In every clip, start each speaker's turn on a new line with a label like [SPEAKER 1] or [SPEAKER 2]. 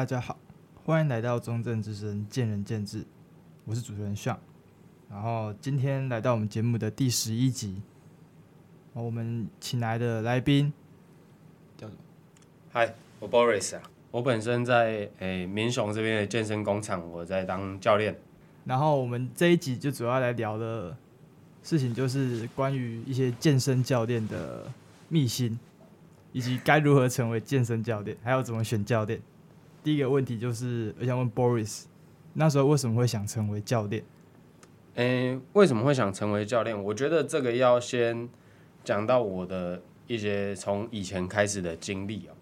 [SPEAKER 1] 大家好，欢迎来到中正之声见仁见智，我是主持人 Sean，然后今天来到我们节目的第十一集，我们请来的来宾叫什么？
[SPEAKER 2] 嗨，我 Boris 啊，我本身在诶民雄这边的健身工厂，我在当教练。
[SPEAKER 1] 然后我们这一集就主要来聊的事情，就是关于一些健身教练的秘辛。以及该如何成为健身教练，还有怎么选教练。第一个问题就是，我想问 Boris，那时候为什么会想成为教练？
[SPEAKER 2] 诶，为什么会想成为教练？我觉得这个要先讲到我的一些从以前开始的经历哦。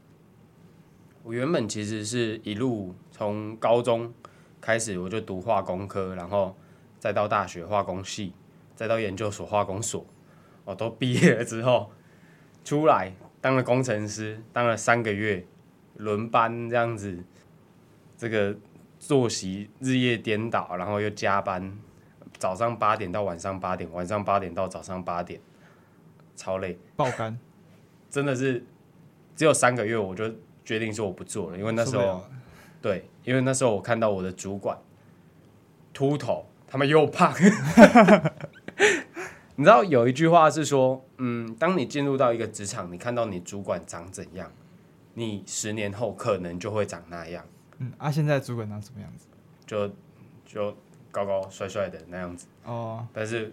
[SPEAKER 2] 我原本其实是一路从高中开始，我就读化工科，然后再到大学化工系，再到研究所化工所，我都毕业了之后出来。当了工程师，当了三个月，轮班这样子，这个作息日夜颠倒，然后又加班，早上八点到晚上八点，晚上八点到早上八点，超累，
[SPEAKER 1] 爆肝，
[SPEAKER 2] 真的是只有三个月，我就决定说我不做了，因为那时候，对，因为那时候我看到我的主管秃头，他们又胖。你知道有一句话是说，嗯，当你进入到一个职场，你看到你主管长怎样，你十年后可能就会长那样。
[SPEAKER 1] 嗯，啊，现在主管长什么样子？
[SPEAKER 2] 就就高高帅帅的那样子。哦。但是，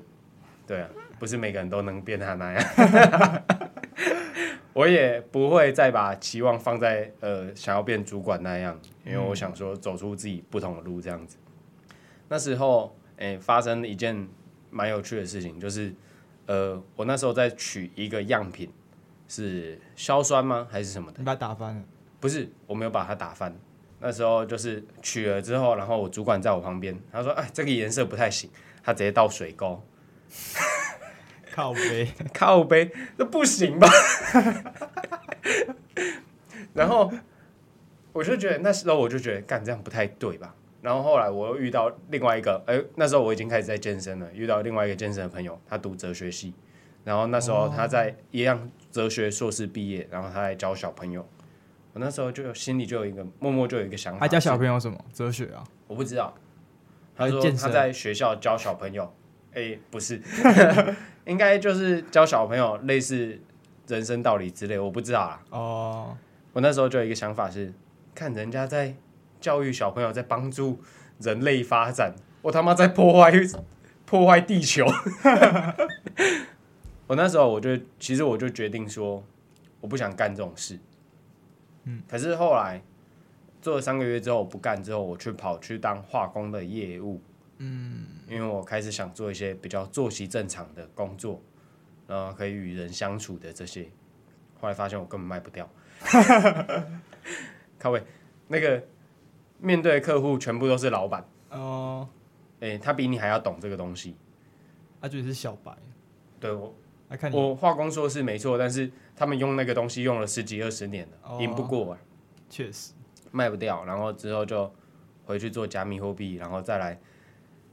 [SPEAKER 2] 对啊，不是每个人都能变他那样。我也不会再把期望放在呃想要变主管那样，因为我想说走出自己不同的路这样子。那时候，诶、欸，发生了一件。蛮有趣的事情，就是，呃，我那时候在取一个样品，是硝酸吗？还是什么的？
[SPEAKER 1] 你把它打翻了？
[SPEAKER 2] 不是，我没有把它打翻。那时候就是取了之后，然后我主管在我旁边，他说：“哎，这个颜色不太行。”他直接倒水沟。
[SPEAKER 1] 靠杯，
[SPEAKER 2] 靠杯，那不行吧？然后我就觉得，那时候我就觉得，干这样不太对吧？然后后来我又遇到另外一个，哎，那时候我已经开始在健身了。遇到另外一个健身的朋友，他读哲学系，然后那时候他在一样哲学硕士毕业，然后他来教小朋友。我那时候就心里就有一个默默就有一个想法，
[SPEAKER 1] 他教小朋友什么哲学啊？
[SPEAKER 2] 我不知道。他说他在学校教小朋友，哎，不是，应该就是教小朋友类似人生道理之类，我不知道啊。哦，我那时候就有一个想法是，看人家在。教育小朋友，在帮助人类发展，我他妈在破坏破坏地球！我那时候我就其实我就决定说，我不想干这种事。嗯，可是后来做了三个月之后，我不干之后，我去跑去当化工的业务。嗯，因为我开始想做一些比较作息正常的工作，然后可以与人相处的这些。后来发现我根本卖不掉。靠位那个。面对客户全部都是老板哦，哎、欸，他比你还要懂这个东西，
[SPEAKER 1] 他觉得是小白，
[SPEAKER 2] 对我，我化工硕士没错，但是他们用那个东西用了十几二十年了，赢、哦、不过啊，
[SPEAKER 1] 确实。
[SPEAKER 2] 卖不掉，然后之后就回去做加密货币，然后再来，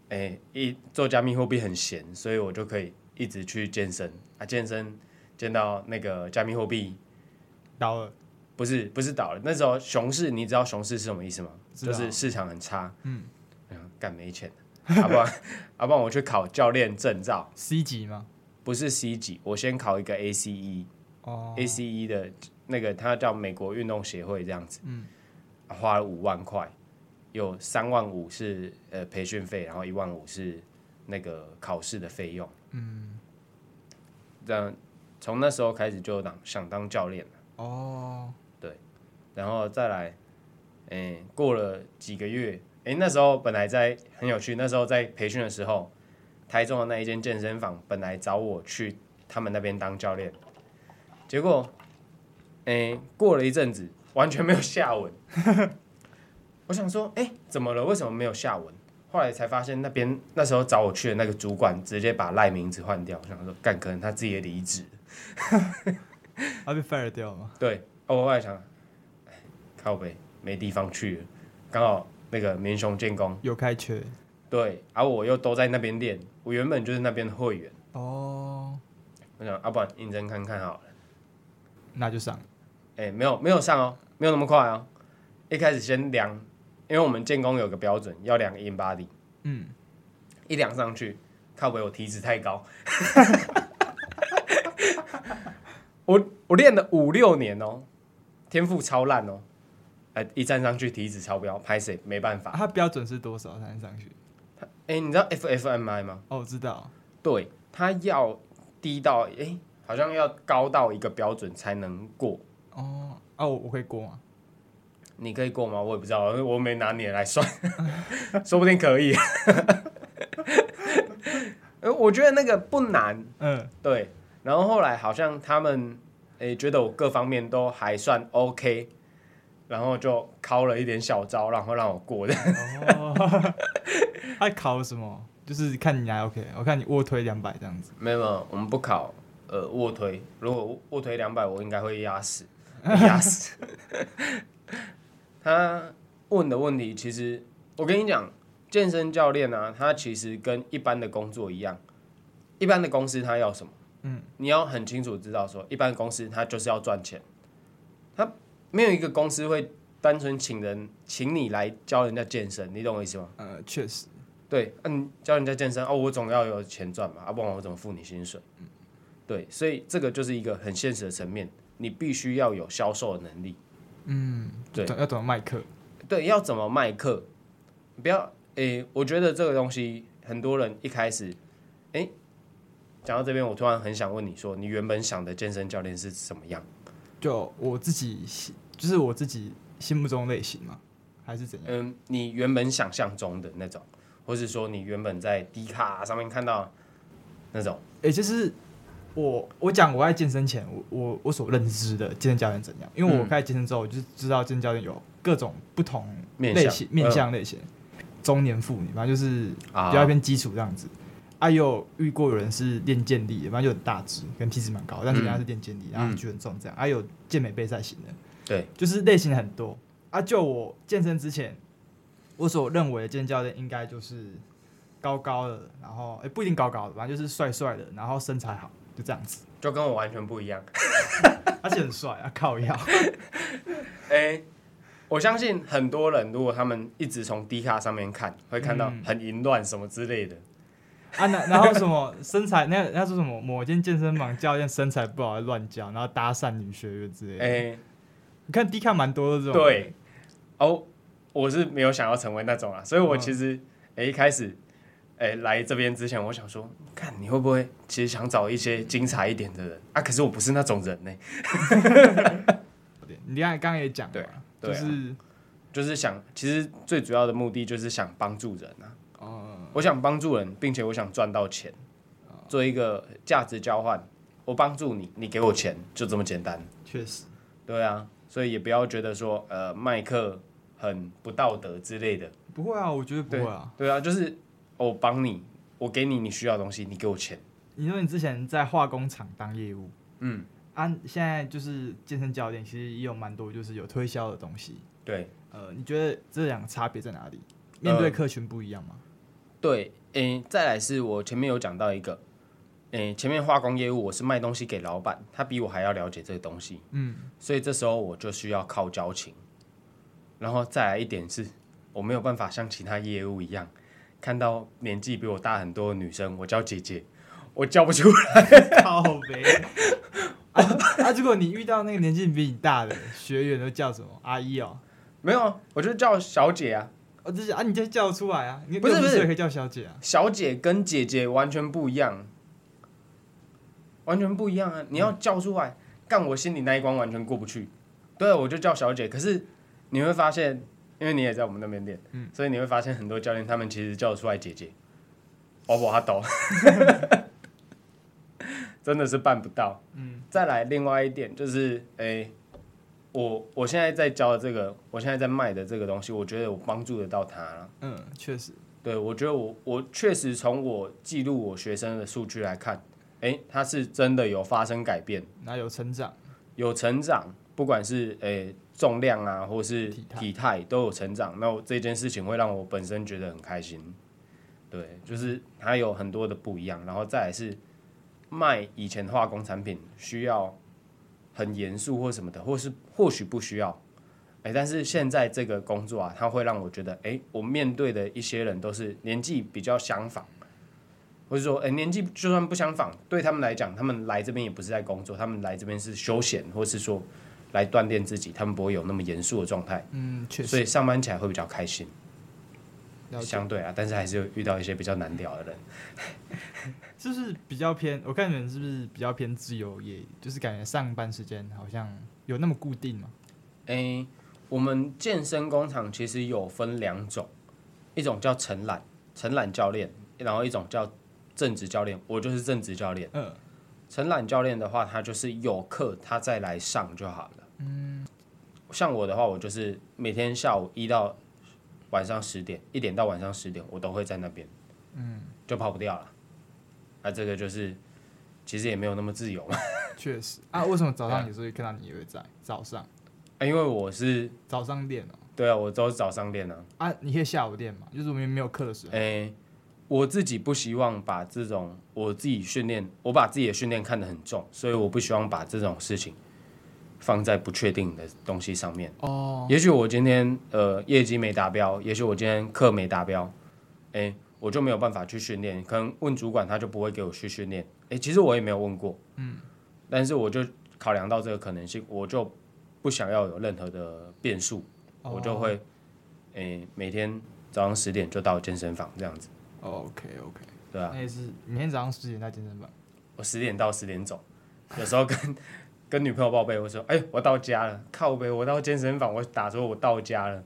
[SPEAKER 2] 哎、欸，一做加密货币很闲，所以我就可以一直去健身。啊，健身健到那个加密货币。
[SPEAKER 1] 倒了，
[SPEAKER 2] 不是不是倒了，那时候熊市，你知道熊市是什么意思吗？就是市场很差，嗯，干没钱，要不然，要不然我去考教练证照
[SPEAKER 1] ，C 级吗？
[SPEAKER 2] 不是 C 级，我先考一个 ACE，哦，ACE 的那个，它叫美国运动协会这样子，嗯，花了五万块，有三万五是呃培训费，然后一万五是那个考试的费用，嗯，这样从那时候开始就当想当教练了，哦，对，然后再来。哎、欸，过了几个月，哎、欸，那时候本来在很有趣。那时候在培训的时候，台中的那一间健身房本来找我去他们那边当教练，结果，哎、欸，过了一阵子，完全没有下文。我想说，哎、欸，怎么了？为什么没有下文？后来才发现，那边那时候找我去的那个主管直接把赖名字换掉。我想说，干，可能他自己也离职，
[SPEAKER 1] 他被 fire 掉了吗？
[SPEAKER 2] 对，我后来想，靠北。没地方去了，刚好那个民雄建工
[SPEAKER 1] 有开缺，
[SPEAKER 2] 对，而、啊、我又都在那边练，我原本就是那边的会员哦。我想，要、啊、不然应征看看好了，
[SPEAKER 1] 那就上。
[SPEAKER 2] 哎、欸，没有没有上哦，没有那么快哦，一开始先量，因为我们建工有个标准，要量 InBody。嗯，一量上去，靠北我体脂太高。我我练了五六年哦，天赋超烂哦，哎，一站上去体脂超标，拍谁没办法。
[SPEAKER 1] 他标准是多少站上去？
[SPEAKER 2] 哎，你知道 FFMI 吗？
[SPEAKER 1] 哦，我知道。
[SPEAKER 2] 对，它要低到哎，好像要高到一个标准才能过。
[SPEAKER 1] 哦，啊，我我可以过吗？
[SPEAKER 2] 你可以过吗？我也不知道，我没拿你来算，说不定可以。我觉得那个不难。嗯，对。然后后来好像他们诶觉得我各方面都还算 OK，然后就考了一点小招，然后让我过的。哦，
[SPEAKER 1] 他考什么？就是看你还 OK，我看你卧推两百这样子。
[SPEAKER 2] 没有没有，我们不考呃卧推。如果卧推两百，我应该会压死，压死。他问的问题，其实我跟你讲，健身教练啊，他其实跟一般的工作一样，一般的公司他要什么？嗯，你要很清楚知道说，一般公司他就是要赚钱，他没有一个公司会单纯请人请你来教人家健身，你懂我意思吗？
[SPEAKER 1] 呃，确实，
[SPEAKER 2] 对，嗯，教人家健身哦，我总要有钱赚嘛，啊、不然我怎么付你薪水？嗯，对，所以这个就是一个很现实的层面，你必须要有销售的能力。
[SPEAKER 1] 嗯，对，要怎么卖课？
[SPEAKER 2] 对，要怎么卖课？不要，诶、欸，我觉得这个东西很多人一开始，诶、欸，讲到这边，我突然很想问你说，你原本想的健身教练是什么样？
[SPEAKER 1] 就我自己，就是我自己心目中类型吗？还是怎样？
[SPEAKER 2] 嗯，你原本想象中的那种，或是说你原本在 D 卡上面看到那种？
[SPEAKER 1] 诶、欸，就是。我我讲我在健身前，我我我所认知的健身教练怎样？因为我开始健身之后，我就知道健身教练有各种不同类型面向类型，中年妇女，反正就是比较偏基础这样子。啊，有遇过有人是练健力的，反正就很大只，跟体脂蛮高，但是人家是练健力，然后举很重这样。还有健美备赛型的，
[SPEAKER 2] 对，
[SPEAKER 1] 就是类型很多。啊，就我健身之前，我所认为的健身教练应该就是高高的，然后哎不一定高高的，反正就是帅帅的，然后身材好。就这样子，
[SPEAKER 2] 就跟我完全不一样，
[SPEAKER 1] 而且很帅啊，靠腰。
[SPEAKER 2] 哎、欸，我相信很多人，如果他们一直从低卡上面看，会看到很淫乱什么之类的。
[SPEAKER 1] 嗯、啊，那然后什么身材，那那说什么某间健身房教练身材不好乱教，然后搭讪女学员之类的。哎、欸，你看 D 看蛮多的这种。
[SPEAKER 2] 对，哦，我是没有想要成为那种啊，所以我其实哎、欸、一开始。哎、欸，来这边之前，我想说，看你会不会其实想找一些精彩一点的人啊？可是我不是那种人呢。
[SPEAKER 1] 你刚才刚刚也讲了，就是
[SPEAKER 2] 就是想，其实最主要的目的就是想帮助人啊。哦，我想帮助人，并且我想赚到钱，做一个价值交换。我帮助你，你给我钱，就这么简单。
[SPEAKER 1] 确实，
[SPEAKER 2] 对啊，所以也不要觉得说，呃，卖课很不道德之类的。
[SPEAKER 1] 不会啊，我觉得不会啊。
[SPEAKER 2] 对，对啊，就是。我帮你，我给你你需要的东西，你给我钱。
[SPEAKER 1] 你说你之前在化工厂当业务，嗯，啊，现在就是健身教练，其实也有蛮多就是有推销的东西。
[SPEAKER 2] 对，
[SPEAKER 1] 呃，你觉得这两个差别在哪里？面对客群不一样吗？呃、
[SPEAKER 2] 对，诶、欸，再来是我前面有讲到一个，诶、欸，前面化工业务我是卖东西给老板，他比我还要了解这个东西，嗯，所以这时候我就需要靠交情。然后再来一点是，我没有办法像其他业务一样。看到年纪比我大很多的女生，我叫姐姐，我叫不出来。
[SPEAKER 1] 靠北。啊，啊，如果你遇到那个年纪比你大的学员，都叫什么？阿姨哦？
[SPEAKER 2] 没有，我就叫小姐啊。
[SPEAKER 1] 哦，这是啊，你就叫出来啊。
[SPEAKER 2] 你不是不是，
[SPEAKER 1] 可以叫小姐啊。
[SPEAKER 2] 小姐跟姐姐完全不一样，完全不一样啊！你要叫出来，干、嗯、我心里那一关完全过不去。对，我就叫小姐。可是你会发现。因为你也在我们那边练，嗯、所以你会发现很多教练他们其实叫得出来姐姐，我不哈抖，真的是办不到。嗯、再来另外一点就是，哎、欸，我我现在在教的这个，我现在在卖的这个东西，我觉得我帮助得到他了。
[SPEAKER 1] 嗯，确实，
[SPEAKER 2] 对，我觉得我我确实从我记录我学生的数据来看，哎、欸，他是真的有发生改变，
[SPEAKER 1] 那有成长，
[SPEAKER 2] 有成长，不管是哎。欸重量啊，或是体态都有成长，那这件事情会让我本身觉得很开心。对，就是它有很多的不一样，然后再来是卖以前化工产品需要很严肃或什么的，或是或许不需要，哎，但是现在这个工作啊，它会让我觉得，哎，我面对的一些人都是年纪比较相仿，或者说，哎，年纪就算不相仿，对他们来讲，他们来这边也不是在工作，他们来这边是休闲，或是说来锻炼自己，他们不会有那么严肃的状态。
[SPEAKER 1] 嗯，确实。
[SPEAKER 2] 所以上班起来会比较开心。相对啊，但是还是有遇到一些比较难聊的人，
[SPEAKER 1] 就是比较偏。我看你们是不是比较偏自由业？就是感觉上班时间好像有那么固定吗？
[SPEAKER 2] 诶、欸，我们健身工厂其实有分两种，一种叫承揽承揽教练，然后一种叫正职教练。我就是正职教练。嗯，承揽教练的话，他就是有课他再来上就好了。嗯，像我的话，我就是每天下午一到。晚上十点，一点到晚上十点，我都会在那边，嗯，就跑不掉了。那、啊、这个就是，其实也没有那么自由嘛。
[SPEAKER 1] 确实啊，为什么早上有时候看到你也会在早上？
[SPEAKER 2] 啊，因为我是
[SPEAKER 1] 早上练哦。
[SPEAKER 2] 对啊，我都是早上练啊。
[SPEAKER 1] 啊，你可以下午练嘛？就是我们没有课的时候。
[SPEAKER 2] 哎、欸，我自己不希望把这种我自己训练，我把自己的训练看得很重，所以我不希望把这种事情。放在不确定的东西上面。哦，也许我今天呃业绩没达标，也许我今天课没达标，哎，我就没有办法去训练，可能问主管他就不会给我去训练，哎，其实我也没有问过，嗯，但是我就考量到这个可能性，我就不想要有任何的变数，我就会哎每天早上十点就到健身房这样子
[SPEAKER 1] ，OK OK，
[SPEAKER 2] 对啊，
[SPEAKER 1] 那也是每天早上十点到健身房，
[SPEAKER 2] 我十点到十点走，有时候跟。跟女朋友报备，我说：“哎、欸，我到家了，靠背，我到健身房，我打说我到家了，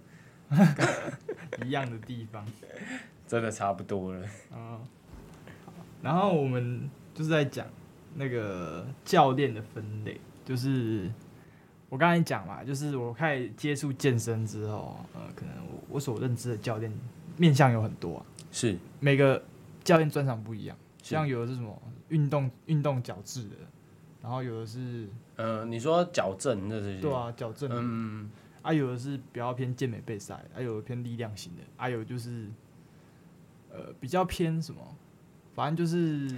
[SPEAKER 1] 一样的地方，
[SPEAKER 2] 真的差不多了。”
[SPEAKER 1] 嗯，然后我们就是在讲那个教练的分类，就是我刚才讲嘛，就是我开始接触健身之后，呃，可能我所认知的教练面向有很多啊，
[SPEAKER 2] 是。
[SPEAKER 1] 每个教练专长不一样，像有的是什么运动运动矫治的。然后有的是，
[SPEAKER 2] 呃，你说矫正那是？
[SPEAKER 1] 对啊，矫正。嗯，啊，有的是比较偏健美备赛，啊，有的偏力量型的，啊，有就是，呃，比较偏什么？反正就是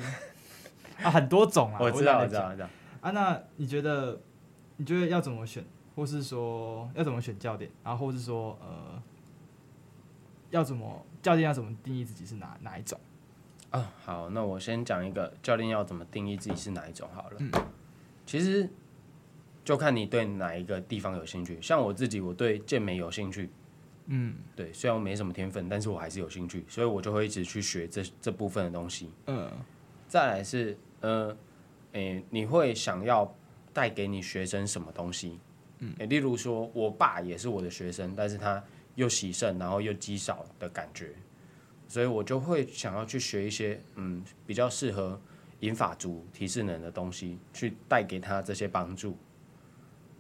[SPEAKER 1] 啊，很多种啊。
[SPEAKER 2] 我知道，我知道，我知道。
[SPEAKER 1] 啊，那你觉得，你觉得要怎么选，或是说要怎么选教练，然后或是说，呃，要怎么教练要怎么定义自己是哪哪一种？
[SPEAKER 2] 啊、哦，好，那我先讲一个教练要怎么定义自己是哪一种好了。嗯，其实就看你对哪一个地方有兴趣。像我自己，我对健美有兴趣。嗯，对，虽然我没什么天分，但是我还是有兴趣，所以我就会一直去学这这部分的东西。嗯，再来是，呃，诶、欸，你会想要带给你学生什么东西？嗯，欸、例如说我爸也是我的学生，但是他又喜胜，然后又肌少的感觉。所以我就会想要去学一些嗯比较适合银发族提示能的东西，去带给他这些帮助。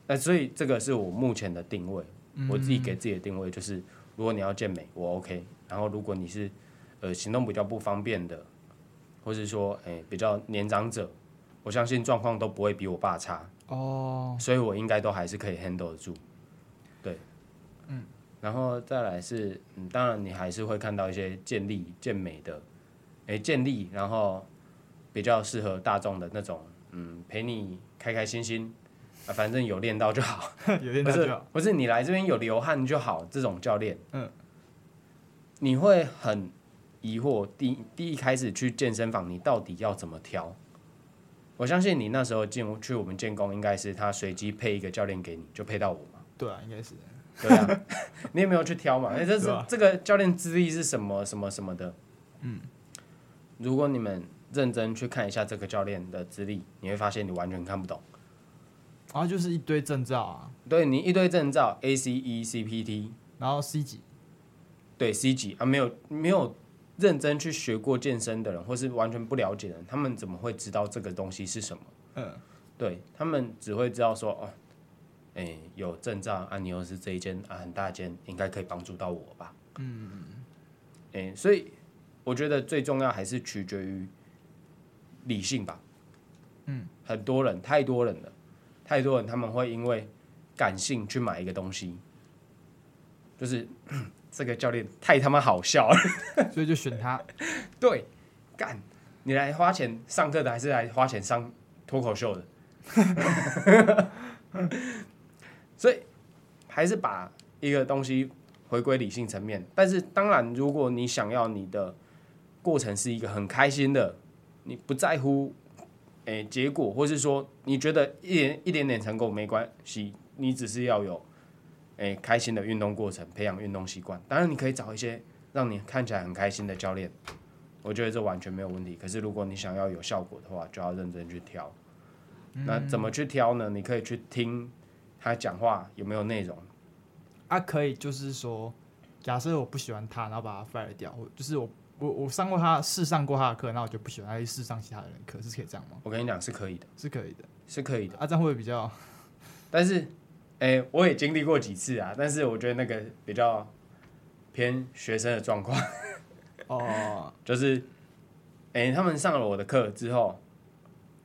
[SPEAKER 2] 那所以这个是我目前的定位，我自己给自己的定位就是，如果你要健美，我 OK。然后如果你是呃行动比较不方便的，或是说诶、欸、比较年长者，我相信状况都不会比我爸差哦，所以我应该都还是可以 handle 得住。对，嗯。然后再来是，嗯，当然你还是会看到一些建立、健美的，诶，建立，然后比较适合大众的那种，嗯，陪你开开心心，啊，反正有练到就好，
[SPEAKER 1] 有练到就好，
[SPEAKER 2] 不是，不是你来这边有流汗就好，这种教练，嗯，你会很疑惑，第第一开始去健身房，你到底要怎么挑？我相信你那时候进去我们建工，应该是他随机配一个教练给你，就配到我嘛？
[SPEAKER 1] 对啊，应该是。
[SPEAKER 2] 对啊，你也没有去挑嘛？哎，这是这个教练资历是什么什么什么的？嗯，如果你们认真去看一下这个教练的资历，你会发现你完全看不懂。
[SPEAKER 1] 啊，就是一堆证照啊。
[SPEAKER 2] 对，你一堆证照，ACE、CPT，
[SPEAKER 1] 然后 C 级，
[SPEAKER 2] 对 C 级啊，没有没有认真去学过健身的人，或是完全不了解的人，他们怎么会知道这个东西是什么？嗯，对他们只会知道说哦。哎、欸，有证照啊，你又是这一间啊，很大间，应该可以帮助到我吧？嗯，哎、欸，所以我觉得最重要还是取决于理性吧。嗯，很多人，太多人了，太多人他们会因为感性去买一个东西，就是 这个教练太他妈好笑了，
[SPEAKER 1] 所以就选他。
[SPEAKER 2] 对，干，你来花钱上课的，还是来花钱上脱口秀的？所以。还是把一个东西回归理性层面。但是当然，如果你想要你的过程是一个很开心的，你不在乎诶、欸、结果，或是说你觉得一点一点点成功没关系，你只是要有诶、欸、开心的运动过程，培养运动习惯。当然，你可以找一些让你看起来很开心的教练，我觉得这完全没有问题。可是如果你想要有效果的话，就要认真去挑。那怎么去挑呢？你可以去听他讲话有没有内容。
[SPEAKER 1] 啊，可以，就是说，假设我不喜欢他，然后把他 fire 掉，或就是我我我上过他试上过他的课，那我就不喜欢他去试上其他人的课，是可以这样吗？
[SPEAKER 2] 我跟你讲，是可以的，
[SPEAKER 1] 是可以的，
[SPEAKER 2] 是可以的。
[SPEAKER 1] 啊，这样会比较？
[SPEAKER 2] 但是，哎、欸，我也经历过几次啊，但是我觉得那个比较偏学生的状况。哦，就是，哎、欸，他们上了我的课之后。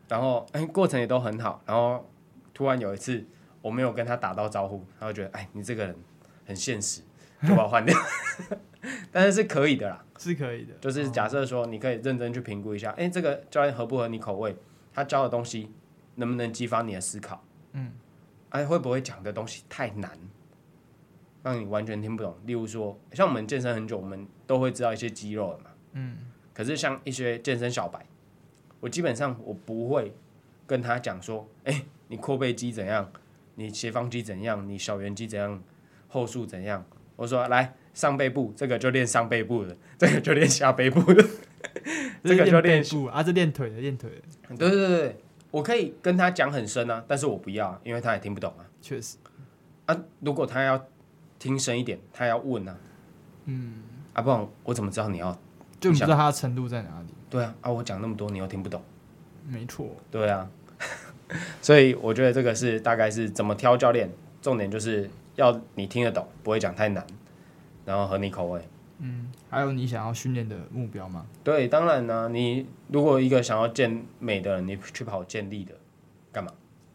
[SPEAKER 2] 然后，哎，过程也都很好。然后，突然有一次，我没有跟他打到招呼，他就觉得，哎，你这个人很现实，就把我换掉。但是是可以的啦，
[SPEAKER 1] 是可以的。
[SPEAKER 2] 就是假设说，你可以认真去评估一下，哎，这个教练合不合你口味？他教的东西能不能激发你的思考？嗯，哎，会不会讲的东西太难，让你完全听不懂？例如说，像我们健身很久，我们都会知道一些肌肉了嘛。嗯。可是像一些健身小白。我基本上我不会跟他讲说，哎、欸，你阔背肌怎样，你斜方肌怎样，你小圆肌怎样，后束怎样。我说来上背部，这个就练上背部的，这个就练下背部的，这个就
[SPEAKER 1] 练啊，这练腿的练腿的。
[SPEAKER 2] 对对对，我可以跟他讲很深啊，但是我不要，因为他也听不懂啊。
[SPEAKER 1] 确实
[SPEAKER 2] 啊，如果他要听深一点，他要问啊，嗯，啊，不然我怎么知道你要？
[SPEAKER 1] 就不知道他的程度在哪里。
[SPEAKER 2] 对啊，啊，我讲那么多，你又听不懂。
[SPEAKER 1] 没错。
[SPEAKER 2] 对啊，所以我觉得这个是大概是怎么挑教练，重点就是要你听得懂，不会讲太难，然后合你口味。
[SPEAKER 1] 嗯，还有你想要训练的目标吗？
[SPEAKER 2] 对，当然呢、啊，你如果一个想要健美的人，你去跑健力的，干嘛？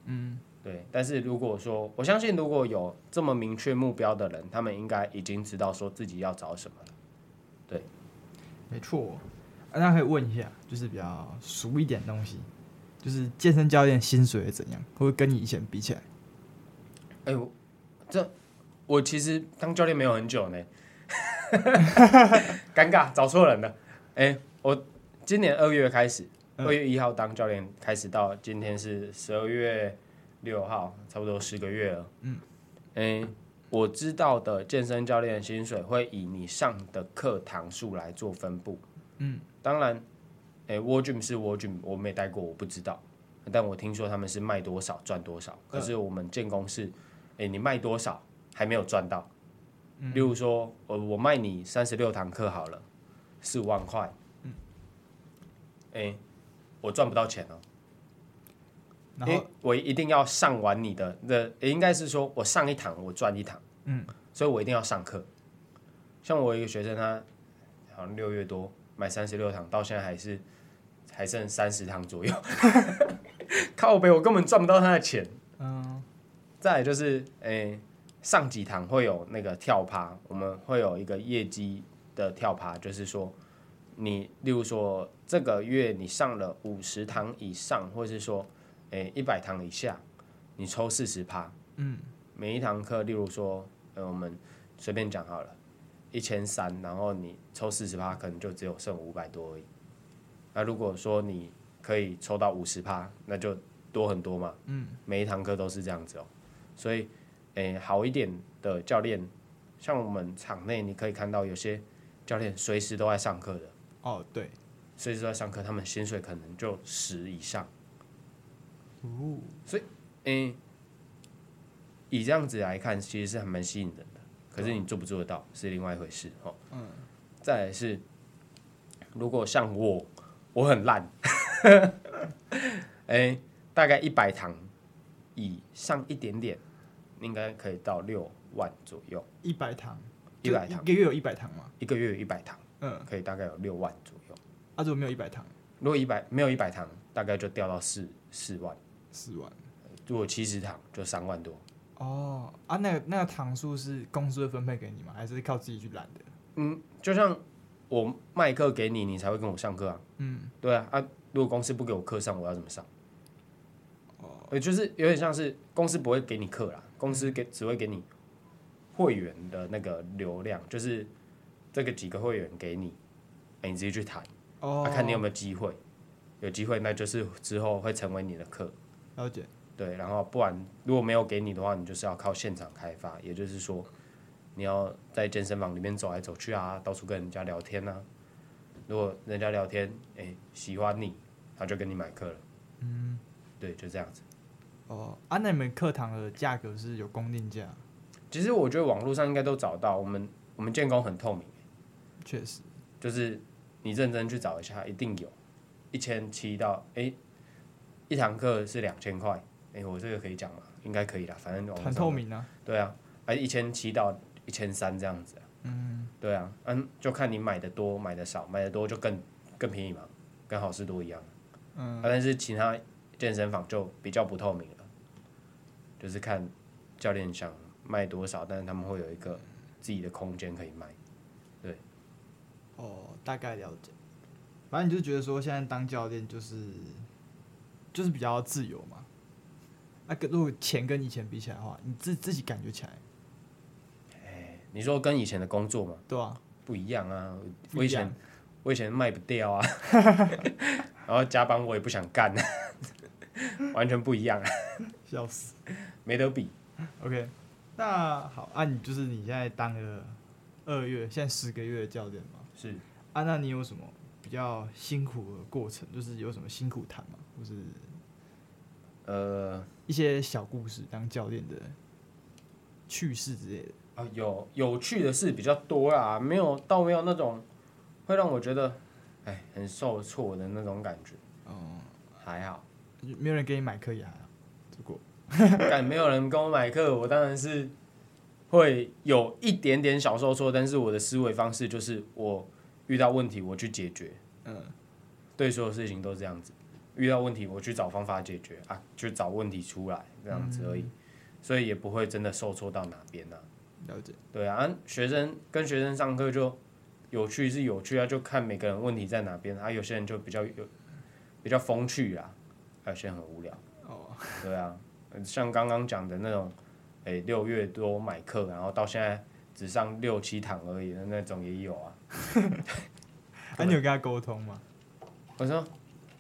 [SPEAKER 2] 嗯，对。但是如果说，我相信如果有这么明确目标的人，他们应该已经知道说自己要找什么了。对，
[SPEAKER 1] 没错。大家可以问一下，就是比较俗一点的东西，就是健身教练薪水怎样，会跟你以前比起来？
[SPEAKER 2] 哎呦，这我其实当教练没有很久呢，尴尬找错人了。哎，我今年二月开始，二月一号当教练，开始到今天是十二月六号，差不多十个月了。嗯，哎，我知道的健身教练薪水会以你上的课堂数来做分布。嗯。当然，诶，World Gym 是 World Gym，我没带过，我不知道。但我听说他们是卖多少赚多少。可是我们建工是，诶，你卖多少还没有赚到。例如说，我我卖你三十六堂课好了，四五万块。嗯。诶，我赚不到钱哦。然后我一定要上完你的，那也应该是说我上一堂我赚一堂。嗯。所以我一定要上课。像我一个学生，他好像六月多。买三十六堂，到现在还是还剩三十堂左右，靠北，我根本赚不到他的钱。嗯，再来就是，哎、欸，上几堂会有那个跳趴，我们会有一个业绩的跳趴，就是说，你例如说这个月你上了五十堂以上，或是说，诶一百堂以下，你抽四十趴。嗯，每一堂课，例如说，呃，我们随便讲好了。一千三，然后你抽四十趴，可能就只有剩五百多而已。那如果说你可以抽到五十趴，那就多很多嘛。嗯，每一堂课都是这样子哦。所以，诶、欸，好一点的教练，像我们场内你可以看到有些教练随时都在上课的。
[SPEAKER 1] 哦，对，
[SPEAKER 2] 随时都在上课，他们薪水可能就十以上。哦，所以，诶、欸，以这样子来看，其实是还蛮吸引人的。可是你做不做得到是另外一回事哦。嗯。再来是，如果像我，我很烂，哎、欸，大概一百堂以上一点点，应该可以到六万左右。
[SPEAKER 1] 一百堂，
[SPEAKER 2] 一百堂，
[SPEAKER 1] 一个月有一百堂吗？
[SPEAKER 2] 一个月有一百堂，嗯，可以大概有六万左右。
[SPEAKER 1] 啊，如果没有一百堂，
[SPEAKER 2] 如果一百没有一百堂，大概就掉到四四万。
[SPEAKER 1] 四万。
[SPEAKER 2] 如果七十堂就三万多。
[SPEAKER 1] 哦啊，那个那个堂数是公司会分配给你吗？还是靠自己去揽的？
[SPEAKER 2] 嗯，就像我卖课给你，你才会跟我上课啊。嗯，对啊啊，如果公司不给我课上，我要怎么上？哦，就是有点像是公司不会给你课啦，公司给只会给你会员的那个流量，就是这个几个会员给你，欸、你直接去谈，哦、啊，看你有没有机会，有机会那就是之后会成为你的客。
[SPEAKER 1] 了解。
[SPEAKER 2] 对，然后不然如果没有给你的话，你就是要靠现场开发，也就是说，你要在健身房里面走来走去啊，到处跟人家聊天啊。如果人家聊天，哎，喜欢你，他就跟你买课了。嗯，对，就这样子。
[SPEAKER 1] 哦，啊，那你们课堂的价格是有公定价？
[SPEAKER 2] 其实我觉得网络上应该都找到，我们我们建工很透明。
[SPEAKER 1] 确实，
[SPEAKER 2] 就是你认真去找一下，一定有，一千七到哎，一堂课是两千块。哎，我这个可以讲吗？应该可以啦，反正
[SPEAKER 1] 很透明啊。
[SPEAKER 2] 对啊，还一千七到一千三这样子啊。嗯，对啊，嗯，就看你买的多买的少，买的多就更更便宜嘛，跟好事多一样。嗯，啊，但是其他健身房就比较不透明了，就是看教练想卖多少，但是他们会有一个自己的空间可以卖。对，
[SPEAKER 1] 哦，大概了解。反正你就觉得说，现在当教练就是就是比较自由嘛。那跟如果钱跟以前比起来的话，你自自己感觉起来，
[SPEAKER 2] 哎，你说跟以前的工作嘛？
[SPEAKER 1] 对啊，
[SPEAKER 2] 不一样啊！我以前我以前卖不掉啊，然后加班我也不想干，完全不一样啊！
[SPEAKER 1] 笑死，
[SPEAKER 2] 没得比。
[SPEAKER 1] OK，那好，啊，你就是你现在当了二月，现在十个月的教练嘛？
[SPEAKER 2] 是
[SPEAKER 1] 啊，那你有什么比较辛苦的过程？就是有什么辛苦谈吗？或是？呃，一些小故事，当教练的趣事之类的
[SPEAKER 2] 啊，有有趣的事比较多啦，没有倒没有那种会让我觉得哎很受挫的那种感觉。哦、嗯，还好，
[SPEAKER 1] 没有人给你买课也还好。如果
[SPEAKER 2] 但没有人跟我买课，我当然是会有一点点小受挫，但是我的思维方式就是我遇到问题我去解决。嗯，对，所有事情都是这样子。遇到问题，我去找方法解决啊，就找问题出来这样子而已，嗯、所以也不会真的受挫到哪边呢、啊。
[SPEAKER 1] 了解。
[SPEAKER 2] 对啊，学生跟学生上课就有趣是有趣啊，就看每个人问题在哪边啊。有些人就比较有比较风趣啊，还有些人很无聊。哦。对啊，像刚刚讲的那种，哎、欸，六月多买课，然后到现在只上六七堂而已的那种也有啊。
[SPEAKER 1] 那、啊、你有跟他沟通吗？
[SPEAKER 2] 我说。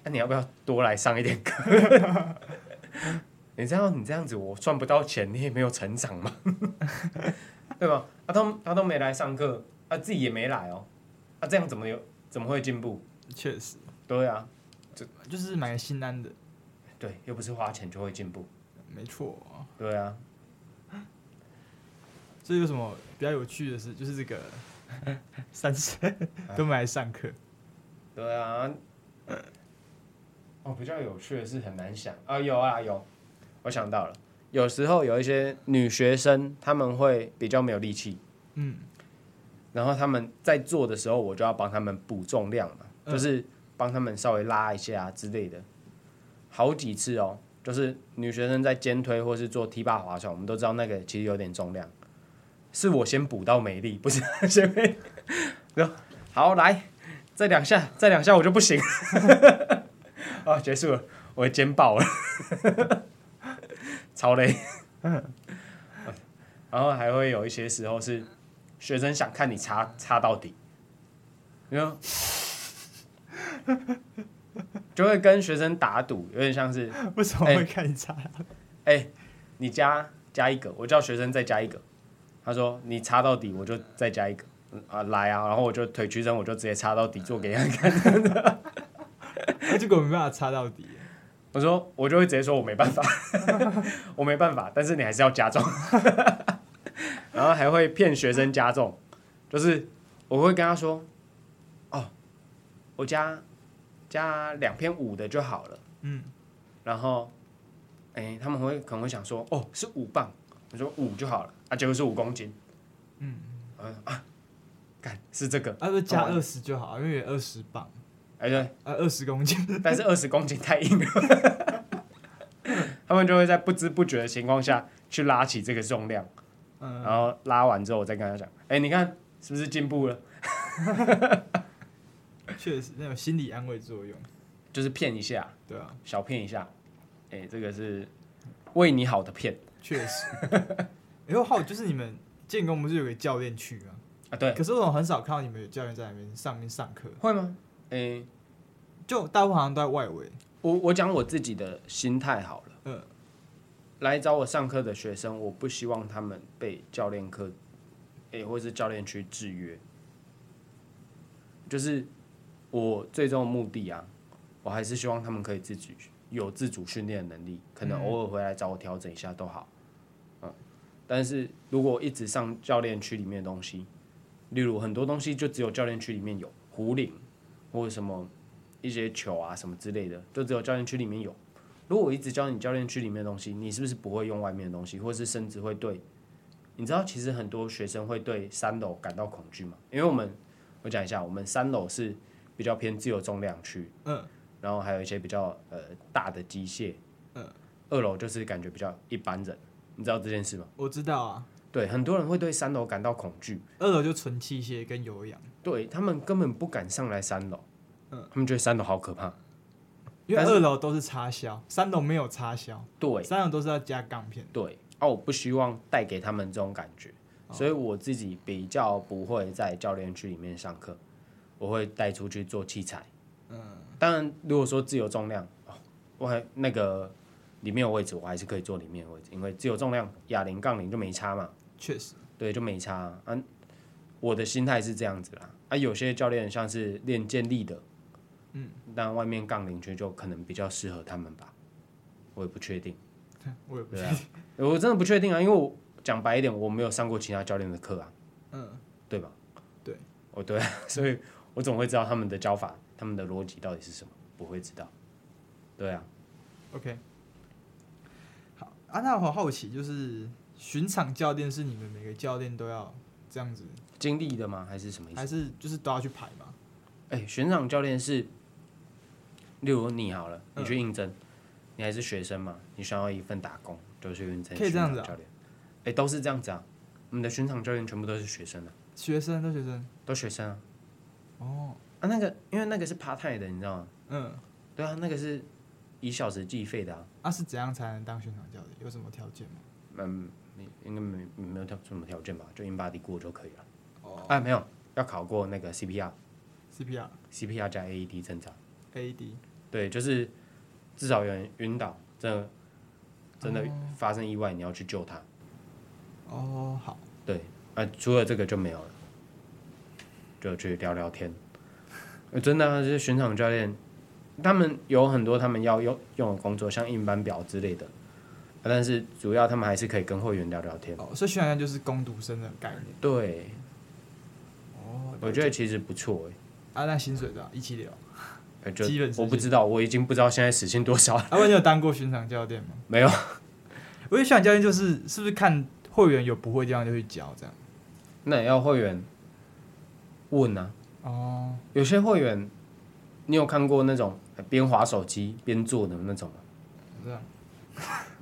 [SPEAKER 2] 那、啊、你要不要多来上一点课？你知道你这样子，我赚不到钱，你也没有成长嘛，对吧？他都他都没来上课，他、啊、自己也没来哦，那、啊、这样怎么有怎么会进步？
[SPEAKER 1] 确实，
[SPEAKER 2] 对啊，
[SPEAKER 1] 就就是买个心安的，
[SPEAKER 2] 对，又不是花钱就会进步，
[SPEAKER 1] 没错，
[SPEAKER 2] 对啊。
[SPEAKER 1] 这有什么比较有趣的事？就是这个 三十都没来上课，
[SPEAKER 2] 对啊。哦，比较有趣的是很难想。啊，有啊有，我想到了，有时候有一些女学生，她们会比较没有力气，嗯，然后她们在做的时候，我就要帮她们补重量嘛，嗯、就是帮她们稍微拉一下之类的，好几次哦，就是女学生在肩推或是做 T 八划船，我们都知道那个其实有点重量，是我先补到没力，不是先 没，好来，再两下，再两下我就不行。啊、哦，结束了，我的肩爆了，超累。然后还会有一些时候是学生想看你插插到底，你说，就会跟学生打赌，有点像是
[SPEAKER 1] 为什么会看你插？
[SPEAKER 2] 哎、欸，你加加一个，我叫学生再加一个。他说你插到底，我就再加一个。啊，来啊，然后我就腿屈伸，我就直接插到底做给他看。
[SPEAKER 1] 结果没办法插到底，
[SPEAKER 2] 我说我就会直接说我没办法，我没办法，但是你还是要加重，然后还会骗学生加重，就是我会跟他说，哦，我加加两篇五的就好了，嗯，然后哎、欸，他们会可能会想说，哦，是五磅，我说五就好了，啊，结果是五公斤，嗯，啊，干是这个，
[SPEAKER 1] 啊，不加二十就好，因为二十磅。
[SPEAKER 2] 哎，对，
[SPEAKER 1] 呃，二十公斤，
[SPEAKER 2] 但是二十公斤太硬了，他们就会在不知不觉的情况下去拉起这个重量，嗯，然后拉完之后，我再跟他讲，哎，你看是不是进步了？
[SPEAKER 1] 确实，那种心理安慰作用，
[SPEAKER 2] 就是骗一下，
[SPEAKER 1] 对啊，
[SPEAKER 2] 小骗一下，哎，这个是为你好的骗，
[SPEAKER 1] 确实。然后还有就是你们建工不是有个教练区吗？
[SPEAKER 2] 啊，对。
[SPEAKER 1] 可是我很少看到你们有教练在那边上面上课。
[SPEAKER 2] 会吗？哎、欸，
[SPEAKER 1] 就大部分好像都在外围。
[SPEAKER 2] 我我讲我自己的心态好了。嗯。来找我上课的学生，我不希望他们被教练课，哎、欸，或者是教练区制约。就是我最终的目的啊，我还是希望他们可以自己有自主训练的能力，可能偶尔回来找我调整一下都好。嗯。但是如果一直上教练区里面的东西，例如很多东西就只有教练区里面有壶铃或者什么一些球啊什么之类的，就只有教练区里面有。如果我一直教你教练区里面的东西，你是不是不会用外面的东西，或是甚至会对？你知道其实很多学生会对三楼感到恐惧吗？因为我们我讲一下，我们三楼是比较偏自由重量区，嗯，然后还有一些比较呃大的机械，嗯，二楼就是感觉比较一般人，你知道这件事吗？
[SPEAKER 1] 我知道啊。
[SPEAKER 2] 对，很多人会对三楼感到恐惧。
[SPEAKER 1] 二楼就纯器械跟有氧。
[SPEAKER 2] 对，他们根本不敢上来三楼，嗯，他们觉得三楼好可怕。
[SPEAKER 1] 因为二楼都是插销，三楼没有插销。
[SPEAKER 2] 对，
[SPEAKER 1] 三楼都是要加钢片。
[SPEAKER 2] 对，啊，我不希望带给他们这种感觉，哦，所以我自己比较不会在教练区里面上课，我会带出去做器材。嗯，当然，如果说自由重量，我还那个里面有位置，我还是可以坐里面的位置，因为自由重量哑铃、杠铃就没差嘛。
[SPEAKER 1] 确实，
[SPEAKER 2] 对，就没差啊。啊我的心态是这样子啦。啊，有些教练像是练健力的，嗯，但外面杠铃区就可能比较适合他们吧。我也不确定，
[SPEAKER 1] 我也不确定，
[SPEAKER 2] 啊，我真的不确定啊。因为我讲白一点，我没有上过其他教练的课啊。嗯，对吧？
[SPEAKER 1] 对，
[SPEAKER 2] 哦对，所以我总会知道他们的教法，他们的逻辑到底是什么，不会知道。对啊。
[SPEAKER 1] OK。好啊，那我好好奇就是。巡场教练是你们每个教练都要这样子
[SPEAKER 2] 经历的吗？还是什么意思？
[SPEAKER 1] 还是就是都要去排吗？
[SPEAKER 2] 哎、欸，巡场教练是，例如你好了，你去应征、嗯，你还是学生嘛，你想要一份打工，就去应征。
[SPEAKER 1] 可以这样子啊？
[SPEAKER 2] 教练，哎、欸，都是这样子啊。我们的巡场教练全部都是学生啊。
[SPEAKER 1] 学生都学生，
[SPEAKER 2] 都学生啊。
[SPEAKER 1] 哦，
[SPEAKER 2] 啊，那个因为那个是 part time 的，你知道吗？嗯，对啊，那个是以小时计费的啊。
[SPEAKER 1] 啊，是怎样才能当巡场教练？有什么条件吗？
[SPEAKER 2] 嗯。应该没没有条什么条件吧，就 InBody 过就可以了。哦，哎，没有，要考过那个 CPR，CPR，CPR 加 AED 正常。
[SPEAKER 1] AED，
[SPEAKER 2] 对，就是至少有人晕倒，真的真的发生意外，你要去救他。
[SPEAKER 1] 哦，好。
[SPEAKER 2] 对，啊，除了这个就没有了，就去聊聊天。真的、啊，就是巡场教练，他们有很多他们要用用的工作，像印班表之类的。但是主要他们还是可以跟会员聊聊天。
[SPEAKER 1] 哦，所以宣传就是攻读生的概念。
[SPEAKER 2] 对。哦，我觉得其实不错哎。
[SPEAKER 1] 啊，那薪水多少？一七六。
[SPEAKER 2] 基本我不知道，我已经不知道现在时薪多少了。
[SPEAKER 1] 啊，你有当过巡场教练吗？
[SPEAKER 2] 没有。
[SPEAKER 1] 我觉得巡场教练就是是不是看会员有不会地方就去教这样？
[SPEAKER 2] 那也要会员问啊。哦。有些会员，你有看过那种边划手机边做的那种吗？
[SPEAKER 1] 这样。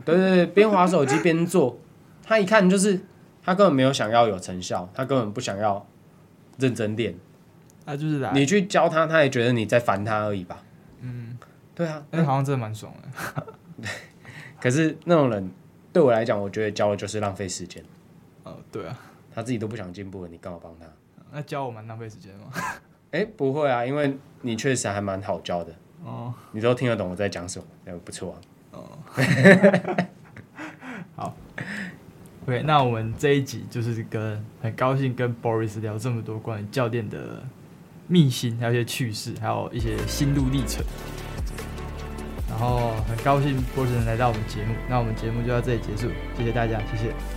[SPEAKER 2] 对对对，边划手机边做，他一看就是他根本没有想要有成效，他根本不想要认真练，
[SPEAKER 1] 他就是来
[SPEAKER 2] 你去教他，他也觉得你在烦他而已吧？嗯，对啊，
[SPEAKER 1] 那好像真的蛮爽的。
[SPEAKER 2] 对，可是那种人对我来讲，我觉得教的就是浪费时间。
[SPEAKER 1] 哦，对啊，
[SPEAKER 2] 他自己都不想进步了，你干嘛帮他？
[SPEAKER 1] 那教我蛮浪费时间吗？
[SPEAKER 2] 哎，不会啊，因为你确实还蛮好教的。哦，你都听得懂我在讲什么，那不错啊。
[SPEAKER 1] 好，OK，那我们这一集就是跟很高兴跟 Boris 聊这么多关于教练的秘辛，还有一些趣事，还有一些心路历程。然后很高兴 Boris 能来到我们节目，那我们节目就到这里结束，谢谢大家，谢谢。